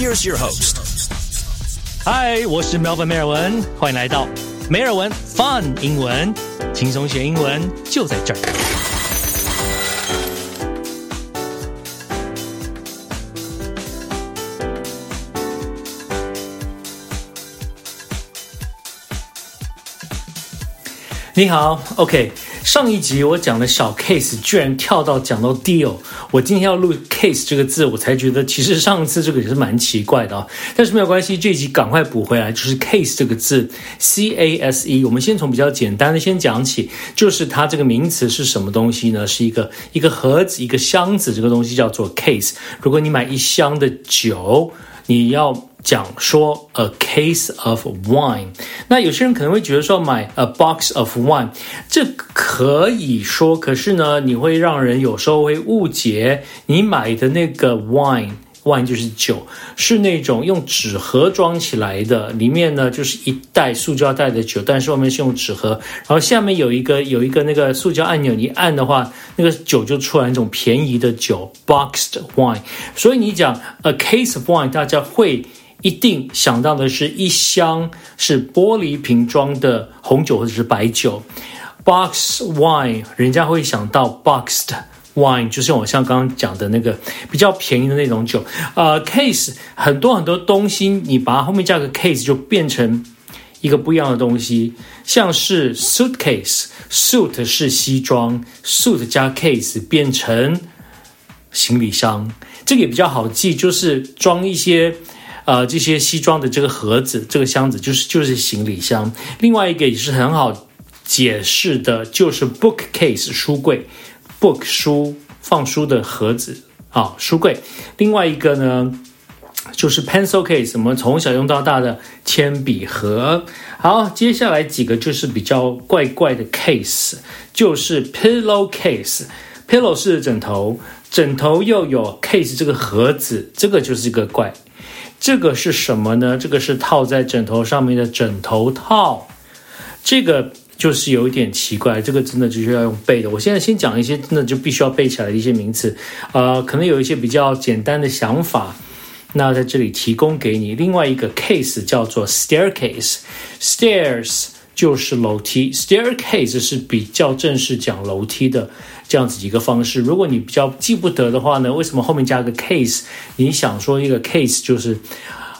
Here's your host. 嗨，我是 Melvin 梅尔文，欢迎来到梅尔文 Fun 英文，轻松学英文就在这儿。你好，OK。上一集我讲的小 case 居然跳到讲到 deal，我今天要录 case 这个字，我才觉得其实上次这个也是蛮奇怪的啊。但是没有关系，这集赶快补回来，就是 case 这个字，c a s e。我们先从比较简单的先讲起，就是它这个名词是什么东西呢？是一个一个盒子，一个箱子，这个东西叫做 case。如果你买一箱的酒，你要。讲说 a case of wine，那有些人可能会觉得说买 a box of wine，这可以说，可是呢，你会让人有时候会误解你买的那个 wine。Wine 就是酒，是那种用纸盒装起来的，里面呢就是一袋塑胶袋的酒，但是外面是用纸盒，然后下面有一个有一个那个塑胶按钮，你按的话，那个酒就出来那种便宜的酒，boxed wine。所以你讲 a case of wine，大家会一定想到的是一箱是玻璃瓶装的红酒或者是白酒，box wine，人家会想到 boxed。Wine 就是我像刚刚讲的那个比较便宜的那种酒，呃，case 很多很多东西，你把它后面加个 case 就变成一个不一样的东西，像是 suitcase，suit 是西装，suit 加 case 变成行李箱，这个也比较好记，就是装一些呃这些西装的这个盒子，这个箱子就是就是行李箱。另外一个也是很好解释的，就是 bookcase 书柜。Book 书放书的盒子啊，书柜。另外一个呢，就是 pencil case，我们从小用到大的铅笔盒。好，接下来几个就是比较怪怪的 case，就是 pillow case。pillow 是枕头，枕头又有 case 这个盒子，这个就是一个怪。这个是什么呢？这个是套在枕头上面的枕头套。这个。就是有一点奇怪，这个真的就是要用背的。我现在先讲一些真的就必须要背起来的一些名词，呃，可能有一些比较简单的想法，那在这里提供给你。另外一个 case 叫做 staircase，stairs 就是楼梯，staircase 是比较正式讲楼梯的这样子一个方式。如果你比较记不得的话呢，为什么后面加个 case？你想说一个 case 就是。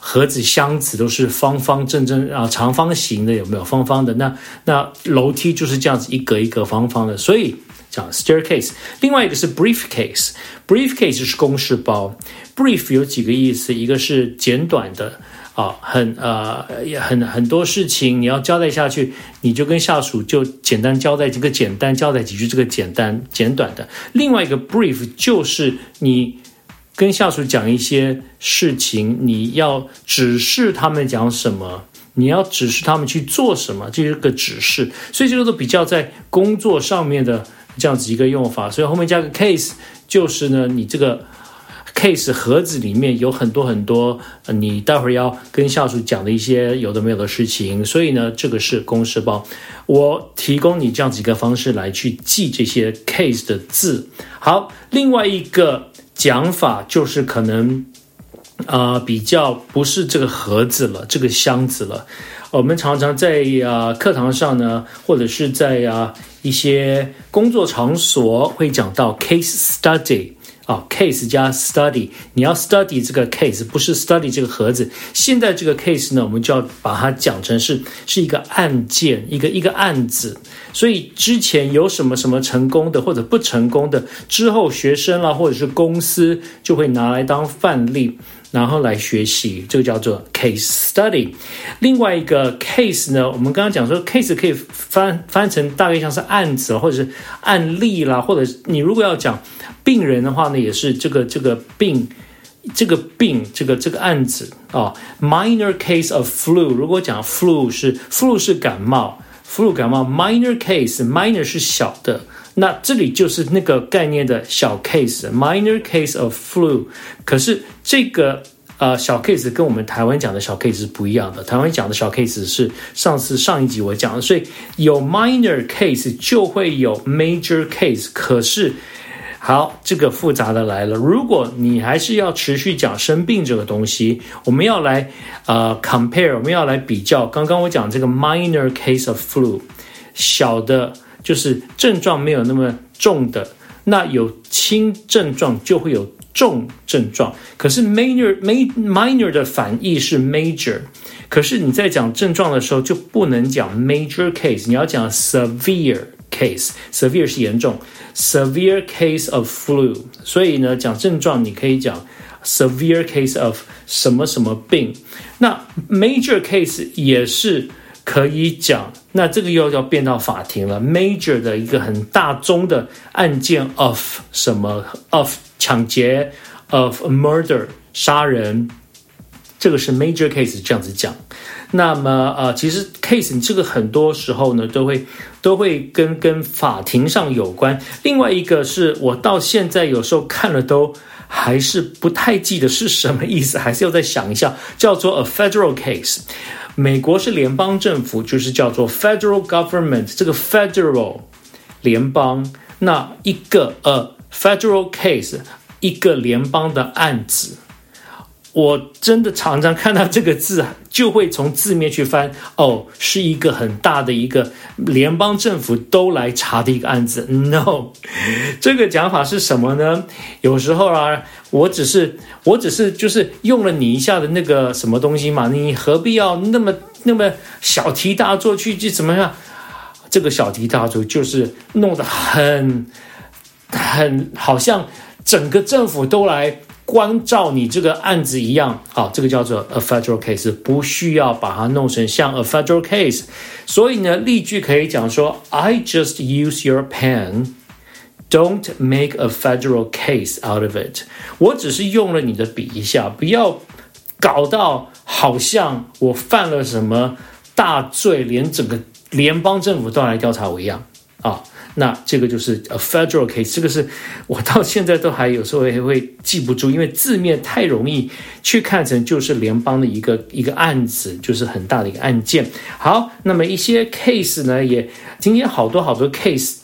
盒子、箱子都是方方正正啊，长方形的有没有？方方的那那楼梯就是这样子一格一格方方的，所以讲 staircase。另外一个是 briefcase，briefcase 是公事包。brief 有几个意思，一个是简短的啊，很呃很很多事情你要交代下去，你就跟下属就简单交代这个简单交代几句，这个简单简短的。另外一个 brief 就是你。跟下属讲一些事情，你要指示他们讲什么，你要指示他们去做什么，这是个指示。所以这个都比较在工作上面的这样子一个用法。所以后面加个 case，就是呢，你这个 case 盒子里面有很多很多，你待会儿要跟下属讲的一些有的没有的事情。所以呢，这个是公事包。我提供你这样子一个方式来去记这些 case 的字。好，另外一个。讲法就是可能，啊，比较不是这个盒子了，这个箱子了。我们常常在啊课堂上呢，或者是在啊一些工作场所会讲到 case study。啊，case 加 study，你要 study 这个 case，不是 study 这个盒子。现在这个 case 呢，我们就要把它讲成是是一个案件，一个一个案子。所以之前有什么什么成功的或者不成功的，之后学生啦或者是公司就会拿来当范例。然后来学习，这个叫做 case study。另外一个 case 呢，我们刚刚讲说 case 可以翻翻成大概像是案子或者是案例啦，或者你如果要讲病人的话呢，也是这个这个病这个病这个这个案子啊。Minor case of flu，如果讲 flu 是 flu 是感冒，flu 感冒，minor case minor 是小的。那这里就是那个概念的小 case，minor case of flu。可是这个呃小 case 跟我们台湾讲的小 case 是不一样的。台湾讲的小 case 是上次上一集我讲的，所以有 minor case 就会有 major case。可是好，这个复杂的来了。如果你还是要持续讲生病这个东西，我们要来呃 compare，我们要来比较。刚刚我讲这个 minor case of flu，小的就是症状没有那么重的，那有轻症状就会有重症状。可是 minor minor 的反义是 major，可是你在讲症状的时候就不能讲 major case，你要讲 severe。case severe 是严重，severe case of flu。所以呢，讲症状你可以讲 severe case of 什么什么病。那 major case 也是可以讲。那这个又要变到法庭了。major 的一个很大宗的案件 of 什么 of 抢劫 of murder 杀人，这个是 major case 这样子讲。那么呃，其实 case 你这个很多时候呢都会都会跟跟法庭上有关。另外一个是我到现在有时候看了都还是不太记得是什么意思，还是要再想一下，叫做 a federal case。美国是联邦政府，就是叫做 federal government。这个 federal 联邦，那一个呃 federal case 一个联邦的案子。我真的常常看到这个字，就会从字面去翻。哦，是一个很大的一个联邦政府都来查的一个案子。No，这个讲法是什么呢？有时候啊，我只是我只是就是用了你一下的那个什么东西嘛，你何必要那么那么小题大做去去怎么样？这个小题大做就是弄得很很好像整个政府都来。关照你这个案子一样，好，这个叫做 a federal case，不需要把它弄成像 a federal case。所以呢，例句可以讲说：I just use your pen, don't make a federal case out of it。我只是用了你的笔一下，不要搞到好像我犯了什么大罪，连整个联邦政府都来调查我一样啊。那这个就是 a federal case，这个是我到现在都还有时候还会记不住，因为字面太容易去看成就是联邦的一个一个案子，就是很大的一个案件。好，那么一些 case 呢，也今天好多好多 case，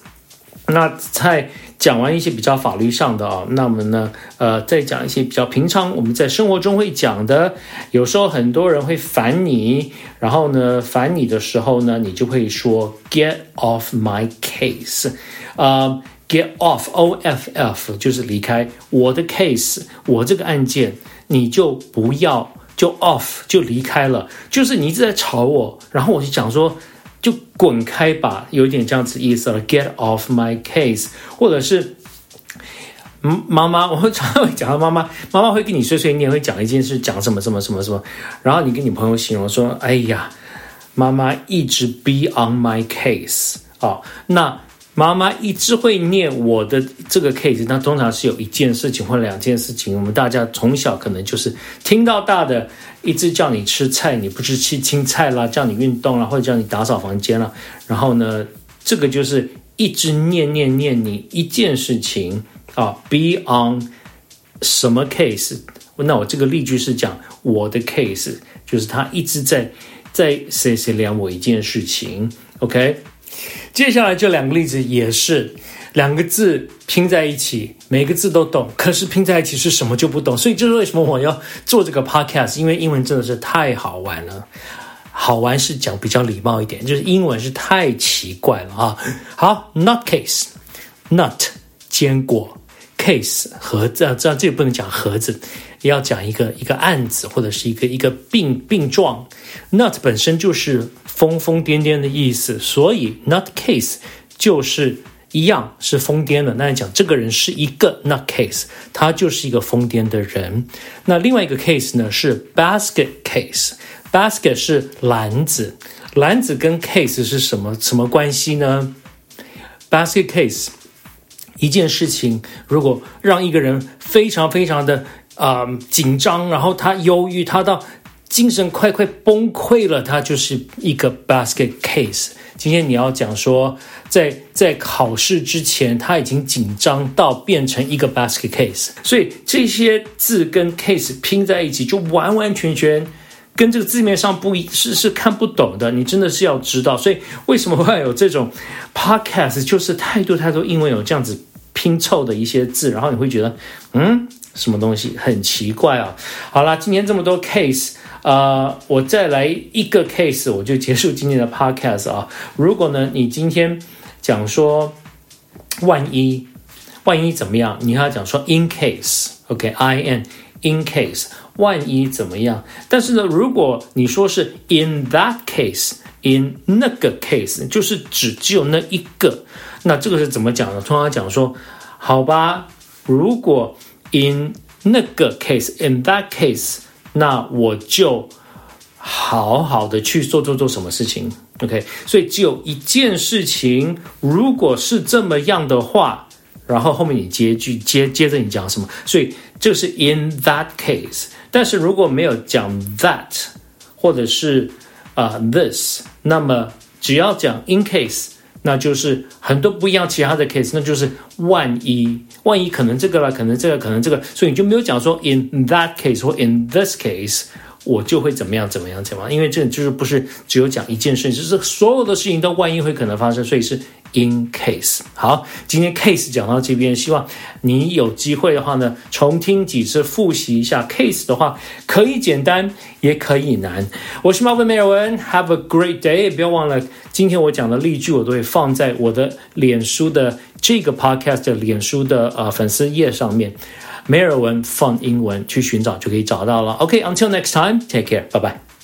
那在。讲完一些比较法律上的啊，那我们呢，呃，再讲一些比较平常我们在生活中会讲的。有时候很多人会烦你，然后呢，烦你的时候呢，你就会说 “get off my case”，啊，“get off” O F F 就是离开我的 case，我这个案件，你就不要就 off 就离开了，就是你一直在吵我，然后我就讲说。就滚开吧，有点这样子意思了。Get off my case，或者是，嗯，妈妈，我会常常会讲到妈妈，妈妈会跟你碎碎念，会讲一件事，讲什么什么什么什么，然后你跟你朋友形容说，哎呀，妈妈一直 be on my case 啊，那。妈妈一直会念我的这个 case，那通常是有一件事情或两件事情。我们大家从小可能就是听到大的，一直叫你吃菜，你不吃青青菜啦，叫你运动啦，或者叫你打扫房间啦。然后呢，这个就是一直念念念你一件事情啊，be on 什么 case？那我这个例句是讲我的 case，就是他一直在在谁谁量我一件事情，OK。接下来这两个例子也是两个字拼在一起，每个字都懂，可是拼在一起是什么就不懂。所以这是为什么我要做这个 podcast，因为英文真的是太好玩了。好玩是讲比较礼貌一点，就是英文是太奇怪了啊。好，nut case，nut 坚果，case 盒子，啊、这这也不能讲盒子，要讲一个一个案子或者是一个一个病病状。nut 本身就是。疯疯癫癫的意思，所以 nut case 就是一样是疯癫的。那你讲这个人是一个 nut case，他就是一个疯癫的人。那另外一个 case 呢是 basket case，basket 是篮子，篮子跟 case 是什么什么关系呢？basket case 一件事情，如果让一个人非常非常的啊紧张，然后他忧郁，他到。精神快快崩溃了，他就是一个 basket case。今天你要讲说，在在考试之前，他已经紧张到变成一个 basket case。所以这些字跟 case 拼在一起，就完完全全跟这个字面上不一，是是看不懂的。你真的是要知道。所以为什么会有这种 podcast？就是太多太多英文有这样子拼凑的一些字，然后你会觉得，嗯，什么东西很奇怪啊。好啦，今天这么多 case，呃，我再来一个 case，我就结束今天的 podcast 啊。如果呢，你今天讲说万一，万一怎么样？你要讲说 in case，OK，I n in case，万一怎么样？但是呢，如果你说是 in that case，in 那个 case，就是只只有那一个。那这个是怎么讲呢？通常讲说，好吧，如果 in 那个 case，in that case，那我就好好的去做做做什么事情，OK？所以只有一件事情，如果是这么样的话，然后后面你接句接接着你讲什么？所以就是 in that case。但是如果没有讲 that，或者是啊 this，那么只要讲 in case。那就是很多不一样其他的 case，那就是万一，万一可能这个了，可能这个，可能这个，所以你就没有讲说 in that case 或 in this case，我就会怎么样怎么样怎么样，因为这就是不是只有讲一件事情，就是所有的事情都万一会可能发生，所以是。In case，好，今天 case 讲到这边，希望你有机会的话呢，重听几次，复习一下 case 的话，可以简单，也可以难。我是 Marvin 美尔文，Have a great day！不要忘了，今天我讲的例句，我都会放在我的脸书的这个 podcast 脸书的呃粉丝页上面，梅尔文放英文去寻找就可以找到了。OK，until next time，take care，拜拜。